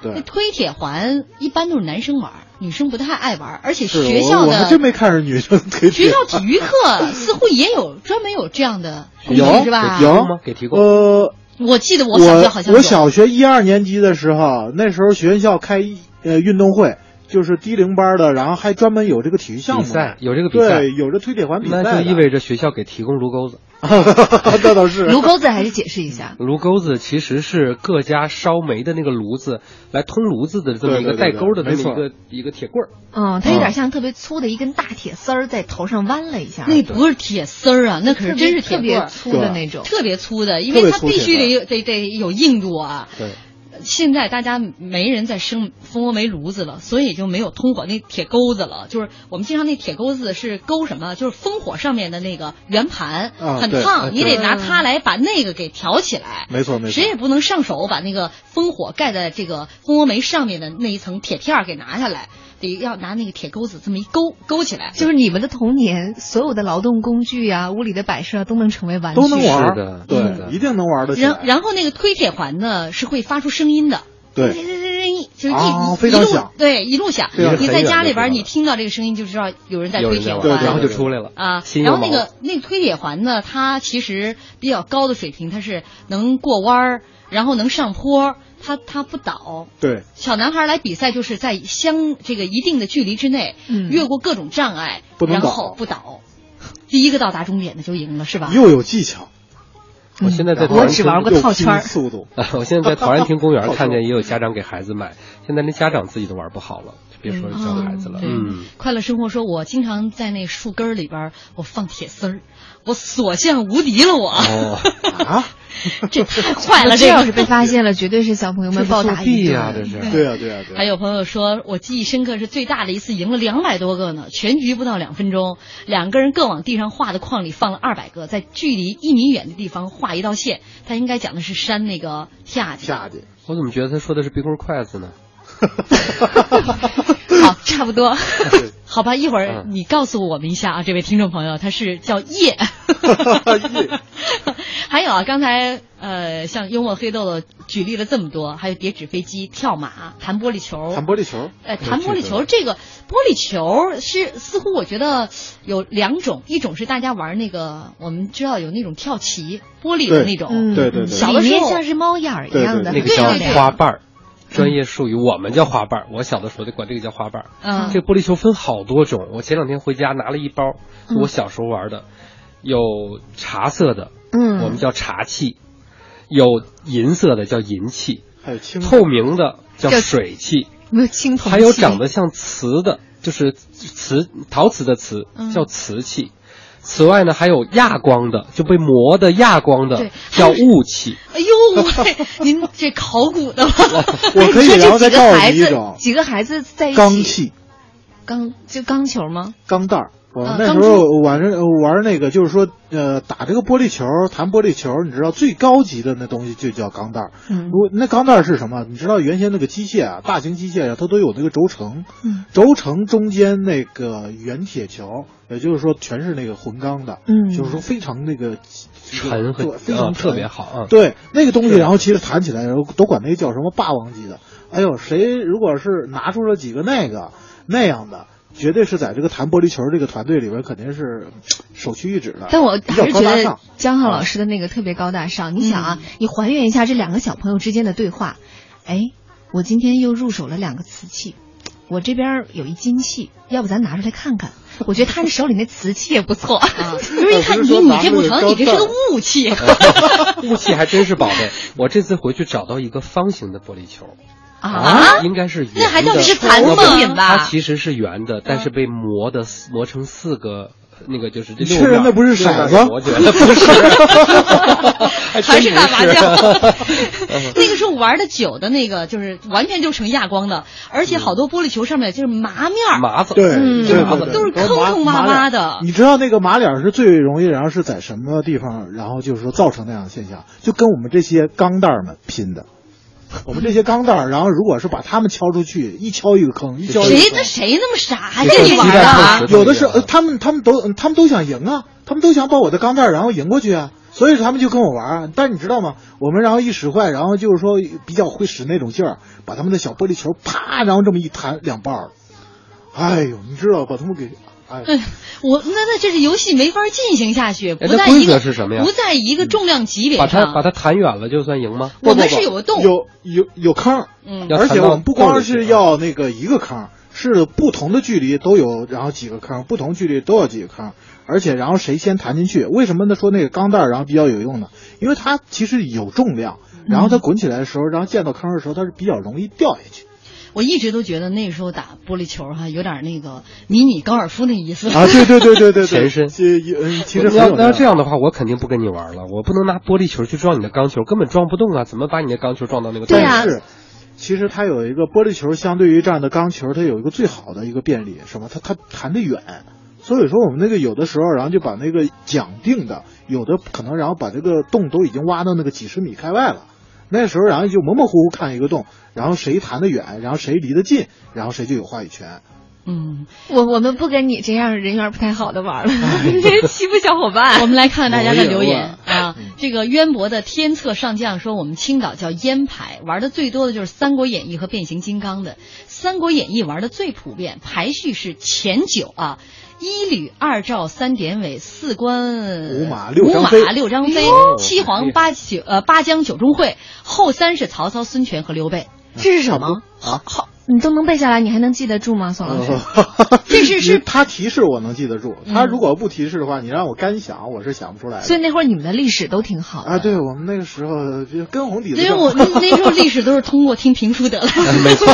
那，推铁环一般都是男生玩，女生不太爱玩，而且学校我我还的真没看着女生推学校体育课似乎也有专门有这样的功有是吧？有吗？给提供。呃，我记得我小学好像有。我小学一二年级的时候，那时候学校开呃运动会，就是低龄班的，然后还专门有这个体育项目比赛有这个比赛。对，有这推铁环比赛，那就意味着学校给提供撸钩子。那倒是炉钩子还是解释一下。炉钩子其实是各家烧煤的那个炉子来通炉子的这么一个带钩的这么一个一个铁棍儿。嗯，它有点像特别粗的一根大铁丝儿在头上弯了一下，那不是铁丝儿啊，那可是真是特别，粗的那种。特别粗的，因为它必须得有得得有硬度啊。对，现在大家没人在生蜂窝煤炉子了，所以就没有通火那铁钩子了。就是我们经常那铁钩子是勾什么？就是烽火上面的那个圆盘，啊很烫，啊你得拿它来把那个给挑起来。没错没错谁也不能上手把那个烽火盖在这个蜂窝煤上面的那一层铁片儿给拿下来，得要拿那个铁钩子这么一勾勾起来。就是你们的童年，所有的劳动工具啊、屋里的摆设啊都能成为玩具，都能玩对，一定能玩得起来。然然后那个推铁环呢是会发出声音的，对，就是一、啊一一路非常响对，一路响。你在家里边你听到这个声音就知道有人在推铁环，对然后就出来了啊。然后那个那个推铁环呢，它其实比较高的水平，它是能过弯儿，然后能上坡，它它不倒。对，小男孩来比赛就是在相这个一定的距离之内，嗯。越过各种障碍，然不能倒后不倒，第一个到达终点的就赢了，是吧？又有技巧，我现在在然后陶然亭我只玩过又拼套圈儿。速度，啊，我现在在陶然亭公园 看见也有家长给孩子买，现在连家长自己都玩不好了，别说教孩子了。对。嗯，快乐生活说，我经常在那树根儿里边儿，我放铁丝儿，我所向无敌了我，哦，啊，这太快了，这这个。要是被发现了，绝对是小朋友们暴打一顿。呀，这是。对呀对呀对呀。还有朋友说，我记忆深刻是最大的一次赢了两百多个呢，全局不到两分钟，两个人各往地上画的框里放了二百个，在距离一米远的地方画一道线。他应该讲的是扇那个下去。下去，我怎么觉得他说的是冰棍筷子呢？好，差不多。好吧，一会儿嗯。你告诉我们一下啊，这位听众朋友，他是叫叶。还有啊，刚才呃，像幽默黑豆豆举例了这么多，还有叠纸飞机、跳马、弹玻璃球。弹玻璃球，呃，弹玻璃球这个玻璃球是似乎我觉得有两种，一种是大家玩那个，我们知道有那种跳棋玻璃的那种，嗯，对对对。小的时候像是猫眼儿一样的，对那个叫对对。对花瓣儿，专业术语我们叫花瓣儿，我小的时候就管这个叫花瓣儿。嗯，这个玻璃球分好多种，我前两天回家拿了一包，嗯我小时候玩的，有茶色的，嗯，我们叫茶器；有银色的叫银器，还有青透明的叫叫水器，没有青铜，还有长得像瓷的，就是瓷陶瓷的瓷嗯，叫瓷器。此外呢，还有亚光的，就被磨的亚光的，叫雾气。哎呦，我 您这考古的吗？我 可以然后再告诉你一种几个孩子在一起钢器钢就钢球吗？钢蛋儿。我啊那时候晚上玩那个，就是说，呃，打这个玻璃球，弹玻璃球，你知道最高级的那东西就叫钢弹儿。嗯如果那钢弹是什么？你知道原先那个机械啊，大型机械啊，它都有那个轴承，嗯轴承中间那个圆铁球，也就是说全是那个混钢的，嗯就是说非常那个沉和对非啊常沉特别好啊。对，那个东西，然后其实弹起来，然后都管那个叫什么霸王级的。哎呦，谁如果是拿出了几个那个那样的，绝对是在这个弹玻璃球这个团队里边肯定是嗯首屈一指的。但我还是觉得高大上。江浩老师的那个特别高大上。你想啊，你还原一下这两个小朋友之间的对话。哎，我今天又入手了两个瓷器，我这边有一金器，要不咱拿出来看看？我觉得他这手里那瓷器也不错。啊，就是一看你你这不成，你这是个高雾气。雾器还真是宝贝。我这次回去找到一个方形的玻璃球，啊？应该是圆的。那还叫是残不次品吧它其实是圆的，但是被磨的磨成四个那个就是这你确认那不是骰子？六面我觉得不是，还是打麻将。那个时候玩的久的那个，就是完全就成亚光的，而且好多玻璃球上面就是麻面儿，麻子，对嗯对对对，都是坑坑洼洼的。你知道那个麻脸是最容易，然后是在什么地方，然后就是说造成那样的现象，就跟我们这些钢蛋儿们拼的。我们这些钢蛋儿，然后如果是把他们敲出去，一敲一个坑，一敲一个谁坑。那谁那么傻还跟你玩啊有的是，一样呃他们他们都他们都想赢啊，他们都想把我的钢蛋儿然后赢过去啊，所以他们就跟我玩儿啊。但你知道吗？我们然后一使坏，然后就是说比较会使那种劲儿，把他们的小玻璃球啪，然后这么一弹两半儿，哎呦，你知道把他们给哎。哎，我那那这是游戏没法进行下去，不在一个则是什么呀不在一个重量级别把它把。它弹远了就算赢吗？我们是有个洞，有有有坑，而且我们不光是要那个一个坑，是不同的距离都有，然后几个坑，不同距离都有几个坑，而且然后谁先弹进去？为什么呢？说那个钢弹儿然后比较有用呢？因为它其实有重量，然后它滚起来的时候，然后见到坑的时候，它是比较容易掉下去。我一直都觉得那时候打玻璃球哈，有点那个迷你高尔夫那意思。啊，对对对对对对，前身其实要那要这样。的话，我肯定不跟你玩了。我不能拿玻璃球去撞你的钢球，根本撞不动啊！怎么把你的钢球撞到那个？对啊但是，其实它有一个玻璃球，相对于这样的钢球，它有一个最好的一个便利，什么？它它弹得远。所以说我们那个有的时候，然后就把那个讲定的，有的可能然后把这个洞都已经挖到那个几十米开外了。那时候然后就模模糊糊看一个洞，然后谁弹得远，然后谁离得近，然后谁就有话语权。嗯，我我们不跟你这样人缘不太好的玩了，欺负小伙伴。我们来看大家的留言啊嗯。这个渊博的天策上将说，我们青岛叫烟牌，玩的最多的就是《三国演义》和《变形金刚》的。《三国演义》玩的最普遍，排序是前九啊。一吕二赵三典韦四关五马六张飞七皇八九呃八将九中会后三是曹操孙权和刘备。这是什么？啊？好，你都能背下来，你还能记得住吗，宋老师？这是是他提示我能记得住，嗯他如果不提示的话，你让我干想，我是想不出来的。所以那会儿你们的历史都挺好的啊，对我们那个时候就跟红底子正。因为我那那时候历史都是通过听评书得来的。没错。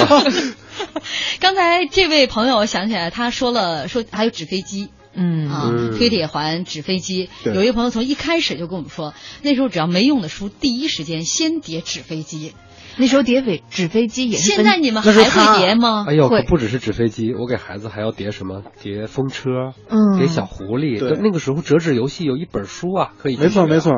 刚才这位朋友想起来，他说了说还有纸飞机。嗯啊，嗯推铁环、纸飞机，对有一个朋友从一开始就跟我们说，那时候只要没用的书，第一时间先叠纸飞机。那时候叠飞纸飞机也是现在你们还会叠吗？哎呦，可不只是纸飞机，我给孩子还要叠什么？叠风车，嗯叠小狐狸。对那个时候折纸游戏有一本书啊，可以。没错没。错，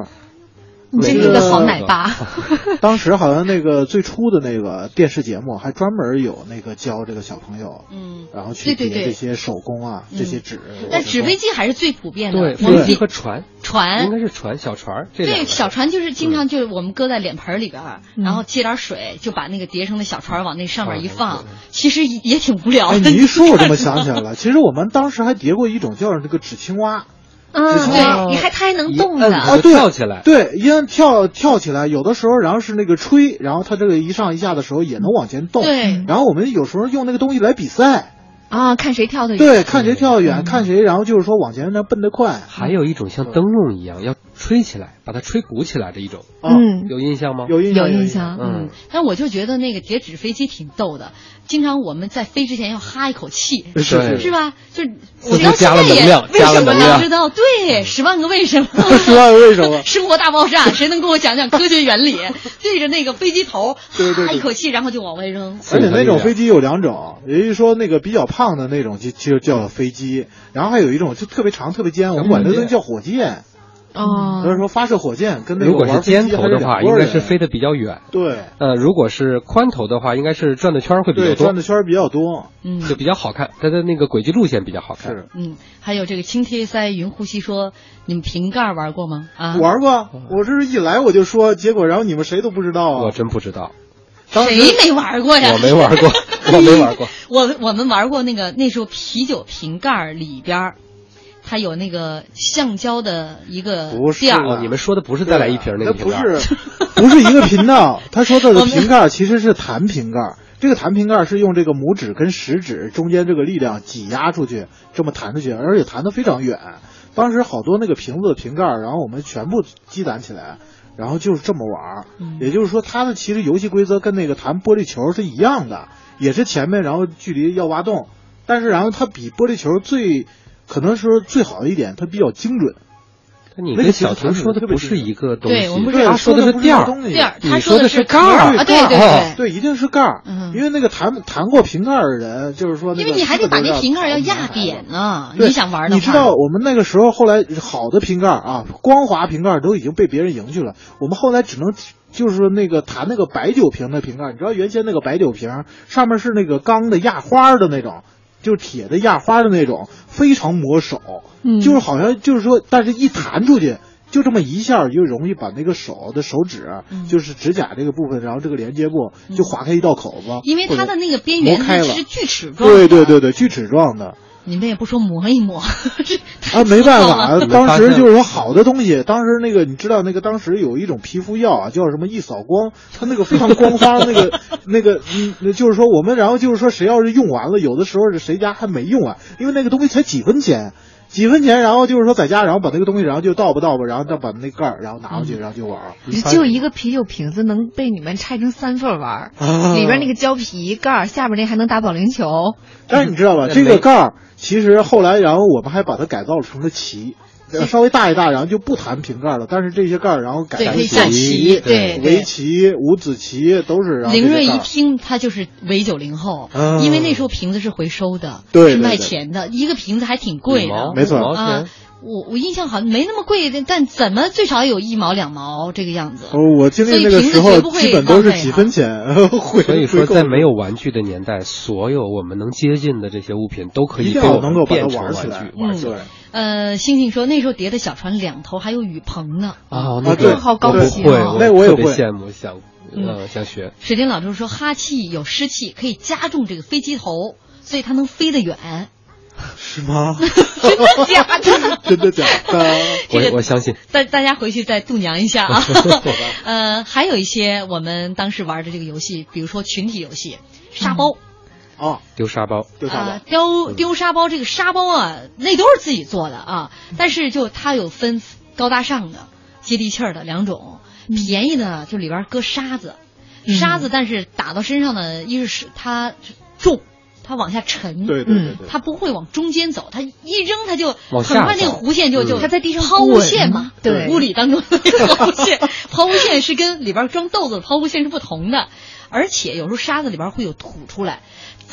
你真是个好奶爸。当时好像那个最初的那个电视节目还专门有那个教这个小朋友，嗯，然后去对对对叠这些手工啊，嗯这些纸。但纸飞机还是最普遍的。飞机和船，船应该是船，小船对，小船就是经常就是我们搁在脸盆里边，嗯然后接点水，就把那个叠成的小船往那上面一啊放对，其实也挺无聊。你一说，我这么想起来了。其实我们当时还叠过一种叫那个纸青蛙，嗯，对对，你还它还能动的。一摁它就哦对跳起来。对，一按跳跳起来，有的时候然后是那个吹，然后它这个一上一下的时候也能往前动。对然后我们有时候用那个东西来比赛，啊，看谁跳的远。对，看谁跳得远，嗯看谁，然后就是说往前那奔得快。还有一种像灯笼一样，要吹起来，把它吹鼓起来的一种，啊，嗯，有印象吗？有印象，有印象。嗯，但我就觉得那个叠纸飞机挺逗的，经常我们在飞之前要哈一口气，是是是吧？就似乎我到现加了在也为什么加了能量不知道？对，十万个为什么？十万个为什么 生活大爆炸，谁能跟我讲讲科学原理？对着那个飞机头对对对哈一口气，然后就往外扔。而且那种飞机有两种，也就是说那个比较胖的那种就就叫飞机，然后还有一种就特别长、特别尖，我们管那东西叫火箭。哦所以说发射火箭跟那个如果是玩飞尖头的机还是两话，应该是飞得比较远。对呃，如果是宽头的话，应该是转的圈儿会比较，多转，的圈儿比较多。嗯就比较好看。它的那个轨迹路线比较好看。是嗯，还有这个轻贴腮云呼吸说，你们瓶盖玩过吗？啊，玩过，我这是一来我就说，结果然后你们谁都不知道啊我啊。真不知道，谁没玩过呀？我没玩过，我没玩过。我我们玩过那个那时候啤酒瓶盖里边儿，它有那个橡胶的一个不是垫儿哦，你们说的不是再来一瓶那个瓶盖不是 不是一个频道。他说的我们瓶盖其实是弹瓶盖，这个弹瓶盖是用这个拇指跟食指中间这个力量挤压出去，这么弹出去，而且弹得非常远。当时好多那个瓶子的瓶盖，然后我们全部积攒起来，然后就是这么玩也就是说，它的其实游戏规则跟那个弹玻璃球是一样的，也是前面然后距离要挖洞，但是然后它比玻璃球最可能是最好的一点，它比较精准。你跟小婷说的不是一个东西，对我们不是他说的是垫儿，垫儿，他说的是盖儿啊，对对对。对，一定是盖儿，嗯因为那个弹弹过瓶盖的人，就是说那个因为你还得把那瓶盖要压扁呢，你想玩的话。你知道我们那个时候后来好的瓶盖啊，光滑瓶盖都已经被别人赢去了，我们后来只能就是说那个弹那个白酒瓶的瓶盖，你知道原先那个白酒瓶上面是那个钢的压花的那种。就是铁的压花的那种，非常磨手，嗯。就是好像就是说，但是一弹出去，就这么一下就容易把那个手的手指，嗯。就是指甲这个部分，然后这个连接部就划开一道口子，因为它的那个边缘是锯齿状的。对对对对，锯齿状的。你们也不说磨一磨，这啊，没办法，当时就是说好的东西，当时那个你知道那个当时有一种皮肤药啊，叫什么一扫光，它那个非常光滑，那个 那个嗯，就是说我们然后就是说谁要是用完了，有的时候是谁家还没用完，因为那个东西才几分钱。几分钱，然后就是说在家，然后把那个东西，然后就倒吧倒吧，然后再把那盖儿，然后拿回去，然后就玩儿。就一个啤酒瓶子能被你们拆成三份儿玩里边那个胶皮盖儿，下边那还能打保龄球。但是你知道吧，那这个盖儿其实后来，然后我们还把它改造成了旗，呃稍微大一大，然后就不弹瓶盖了。但是这些盖儿，然后改棋，对围。棋、五子棋都是。然后凌锐这些盖儿一听，他就是伪九零后，嗯因为那时候瓶子是回收的，是卖对对对钱的，一个瓶子还挺贵的。没错啊，我我印象好像没那么贵，但怎么最少有一毛两毛这个样子。哦，我经历那个时候，基本都是几分钱。回所以说，在没有玩具的年代，所有我们能接近的这些物品都可以被我们要能够把它变成玩具玩起来。呃，星星说那时候叠的小船两头还有雨棚呢。啊，啊那对个好高我不会，级哦那我也会羡慕，想嗯呃想学。水晶老师说哈气有湿气，可以加重这个飞机头，所以它能飞得远。是吗？真的假的？真的假的？我我相信，大大家回去再度娘一下啊。呃，还有一些我们当时玩的这个游戏，比如说群体游戏，沙包。啊，丢沙包，丢沙啊包，，丢丢沙包这个沙包啊，那都是自己做的啊，但是就它有分高大上的、接地气儿的两种。便宜的，就里边搁沙子，嗯。沙子，但是打到身上呢，一是它重，它往下沉，对对对对，它不会往中间走，它一扔它就很快那个弧线就就嗯它在地上抛物线嘛，对。物理当中的 抛物线，抛物线是跟里边装豆子的抛物线是不同的，而且有时候沙子里边会有土出来，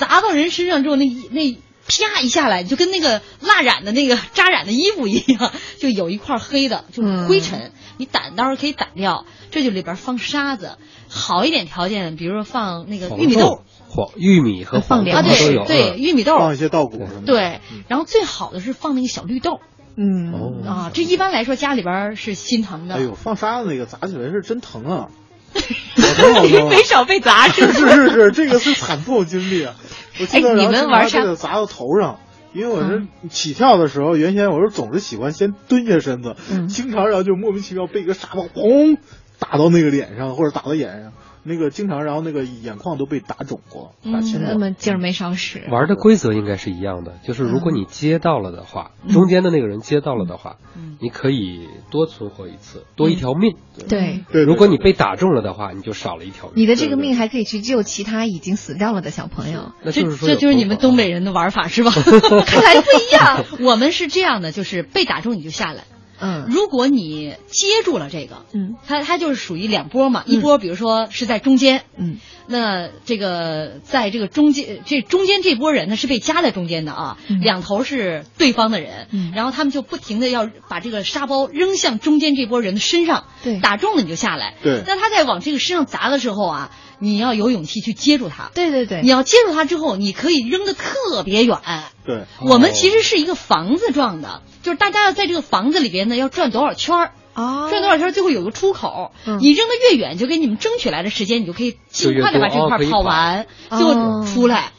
砸到人身上之后，那一那啪一下来，就跟那个蜡染的那个扎染的衣服一样，就有一块黑的，就是灰尘，你掸到时候可以掸掉，这就里边放沙子，好一点条件，比如说放那个玉米豆。黄玉米和黄放两啊，豆都有。对玉米豆，放一些稻谷什么的。对，然后最好的是放那个小绿豆嗯，哦啊，这一般来说家里边是心疼的。哎呦，放沙子那个砸起来是真疼啊！没少被砸是是？是是是，这个是惨痛经历啊！我记得哎你们玩沙这个砸到头上，因为我是起跳的时候，原先我是总是喜欢先蹲下身子，嗯。经常然后就莫名其妙被一个沙包砰打到那个脸上或者打到眼上，那个经常然后那个眼眶都被打肿过，打青那过。么劲儿没少使。玩的规则应该是一样的，就是如果你接到了的话，中间的那个人接到了的话，嗯你可以多存活一次，多一条命。对，对，对如果你被打中了的话，你就少了一条命。你的这个命还可以去救其他已经死掉了的小朋友。这那就是说有这就是你们东北人的玩法是吧？看来不一样。我们是这样的，就是被打中你就下来。嗯。如果你接住了这个，嗯。它它就是属于两波嘛，一波比如说是在中间，嗯。那这个在这个中间，这中间这波人呢是被夹在中间的啊，嗯。两头是对方的人，嗯。然后他们就不停的要把这个沙包扔向中间这波人的身上，对。打中了你就下来，对。那他在往这个身上砸的时候啊，你要有勇气去接住它，对对对。你，要接住它之后，你可以扔的特别远。对。我们其实是一个房子状的，就是大家要在这个房子里边呢要转多少圈儿。啊转多少圈儿最后有个出口，嗯。你扔的越远，就给你们争取来的时间，你就可以尽快的把这块跑完，跑。最后哦。出来。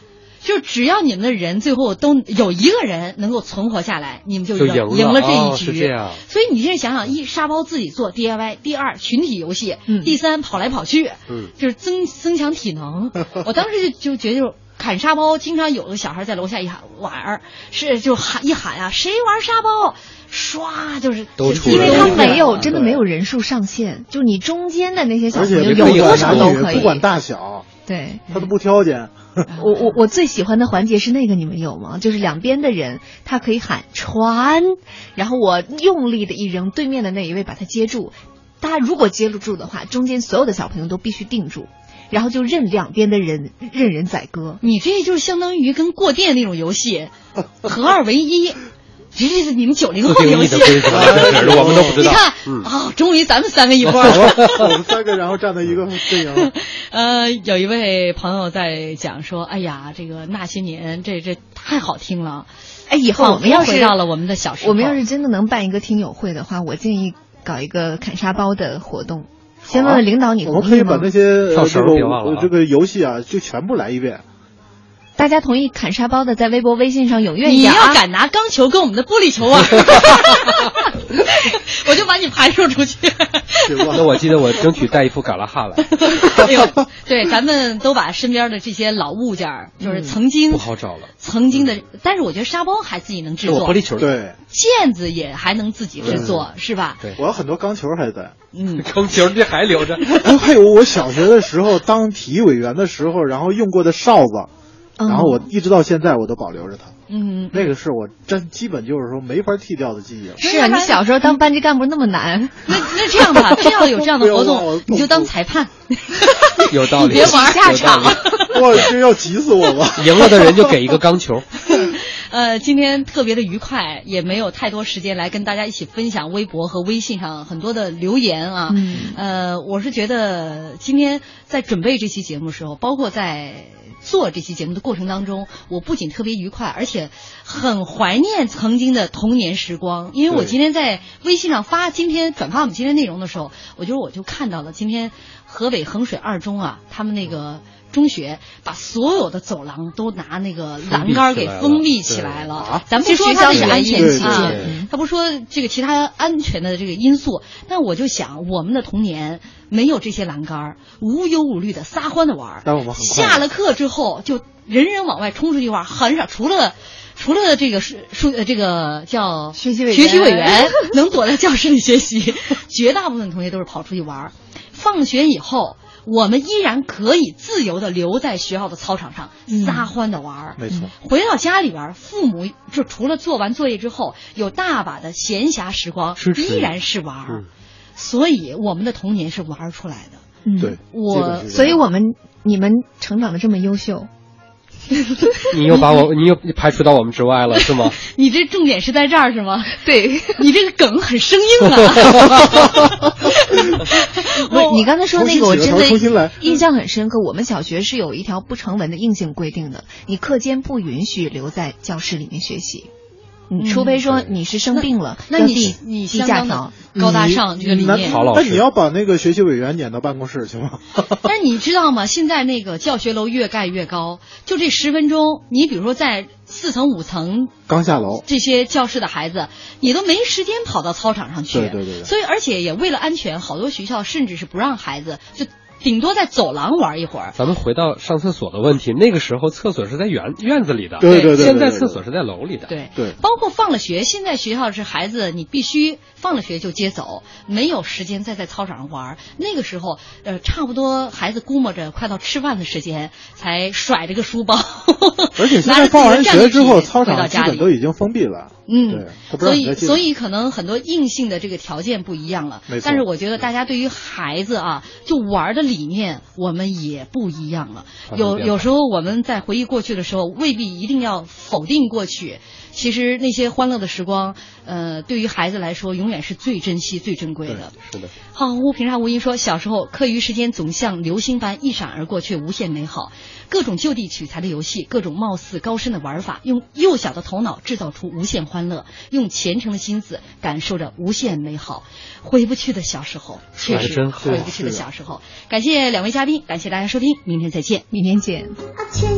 就只要你们的人最后都有一个人能够存活下来，你们就赢赢了赢了这一哦局。所以你现在想想，一沙包自己做 DIY，第二群体游戏，嗯第三跑来跑去，嗯就是增增强体能。我当时就就觉得就砍沙包，经常有个小孩在楼下一喊玩儿，是就喊一喊啊，谁玩沙包，唰就是都出因为他没有真的没有人数上限，就你中间的那些小而朋友有多少都可以。不管大小，对，他都不挑拣。我我我最喜欢的环节是那个，你们有吗？就是两边的人，他可以喊船，然后我用力的一扔，对面的那一位把他接住。大家如果接不住的话，中间所有的小朋友都必须定住，然后就任两边的人任人宰割。你这就是相当于跟过电那种游戏，合二为一。这是你们九零后游戏 我们都不知道。你看嗯，啊，终于咱们三个一波我了。我们三个然后站在一个 阵营。呃，有一位朋友在讲说，哎呀，这个那些年，这这太好听了。哎，以后我们要是回到了我们的小时候，我们要是真的能办一个听友会的话，我建议搞一个砍沙包的活动。先问问领导，你我们可以？把那些呃上手这个别忘了啊呃这个游戏啊，就全部来一遍。大家同意砍沙包的，在微博、微信上踊跃一你点啊！要敢拿钢球跟我们的玻璃球玩，我就把你排除出去。那我记得我争取带一副嘎拉哈来，哎呦，对，咱们都把身边的这些老物件，就是曾经、不好找了。曾经的，但是我觉得沙包还自己能制作我玻，璃球，对，毽子也还能自己制作，是吧？对我有很多钢球还在。嗯，钢球这还留着。还有我小学的时候当体育委员的时候，然后用过的哨子，嗯然后我一直到现在我都保留着它。嗯，那个是我真基本就是说没法剃掉的记忆了。是啊，你小时候当班级干部那么难，那那这样吧，这样有这样的 活动，你就当裁判，有道理，别玩下场哇，这要急死我了！赢了的人就给一个钢球。呃，今天特别的愉快，也没有太多时间来跟大家一起分享微博和微信上很多的留言啊。嗯呃，我是觉得今天在准备这期节目的时候，包括在做这期节目的过程当中，我不仅特别愉快，而且很怀念曾经的童年时光。因为我今天在微信上发今天转发我们今天内容的时候，我觉得我就看到了今天河北衡水二中啊，他们那个。中学把所有的走廊都拿那个栏杆儿给封闭起来了，啊咱不就学校说它是是安全期啊间他不说这个其他安全的这个因素，但我就想，我们的童年没有这些栏杆儿，无忧无虑的撒欢的玩儿。但我们很快下了课之后，就人人往外冲出去玩儿，很少除了。除了这个数数呃这个叫学习委员学习委员能躲在教室里学习，绝大部分同学都是跑出去玩儿。放学以后，我们依然可以自由的留在学校的操场上嗯撒欢的玩儿。没错，回到家里边儿，父母就除了做完作业之后，有大把的闲暇时光，依然是玩儿。嗯所以我们的童年是玩儿出来的。嗯对，我所以我们你们成长的这么优秀，你又把我，你又排除到我们之外了，是吗？你这重点是在这儿是吗？对，你这个梗很生硬啊！不是你刚才说那个，我真的印象很深刻。我们小学是有一条不成文的硬性规定的，你课间不允许留在教室里面学习，嗯除非说你是生病了，那你你递相当。高大上这个理那念。曹老师那你要把那个学习委员撵到办公室去吗？但你知道吗？现在那个教学楼越盖越高，就这十分钟，你比如说在四层五层刚下楼，这些教室的孩子，你都没时间跑到操场上去。对对对对所以，而且也为了安全，好多学校甚至是不让孩子，就顶多在走廊玩一会儿。咱们回到上厕所的问题，那个时候厕所是在院院子里的，对对对对现在厕所是在楼里的。对对包括放了学，现在学校是孩子，你必须放了学就接走，没有时间再在操场上玩。那个时候，呃，差不多孩子估摸着快到吃饭的时间，才甩着个书包，而且现在 放完学之后，操场基。本都已经封闭了。嗯所以所以可能很多硬性的这个条件不一样了但是我觉得大家对于孩子啊，就玩儿的理念我们也不一样了。有有时候我们在回忆过去的时候，未必一定要否定过去。其实那些欢乐的时光，呃，对于孩子来说，永远是最珍惜、最珍贵的。是的，好，无平沙无音说，小时候课余时间总像流星般一闪而过，却无限美好。各种就地取材的游戏，各种貌似高深的玩法，用幼小的头脑制造出无限欢乐，用虔诚的心思感受着无限美好。回不去的小时候，确实真好回不去的小时候。感谢两位嘉宾，感谢大家收听，明天再见。明天见。啊，牵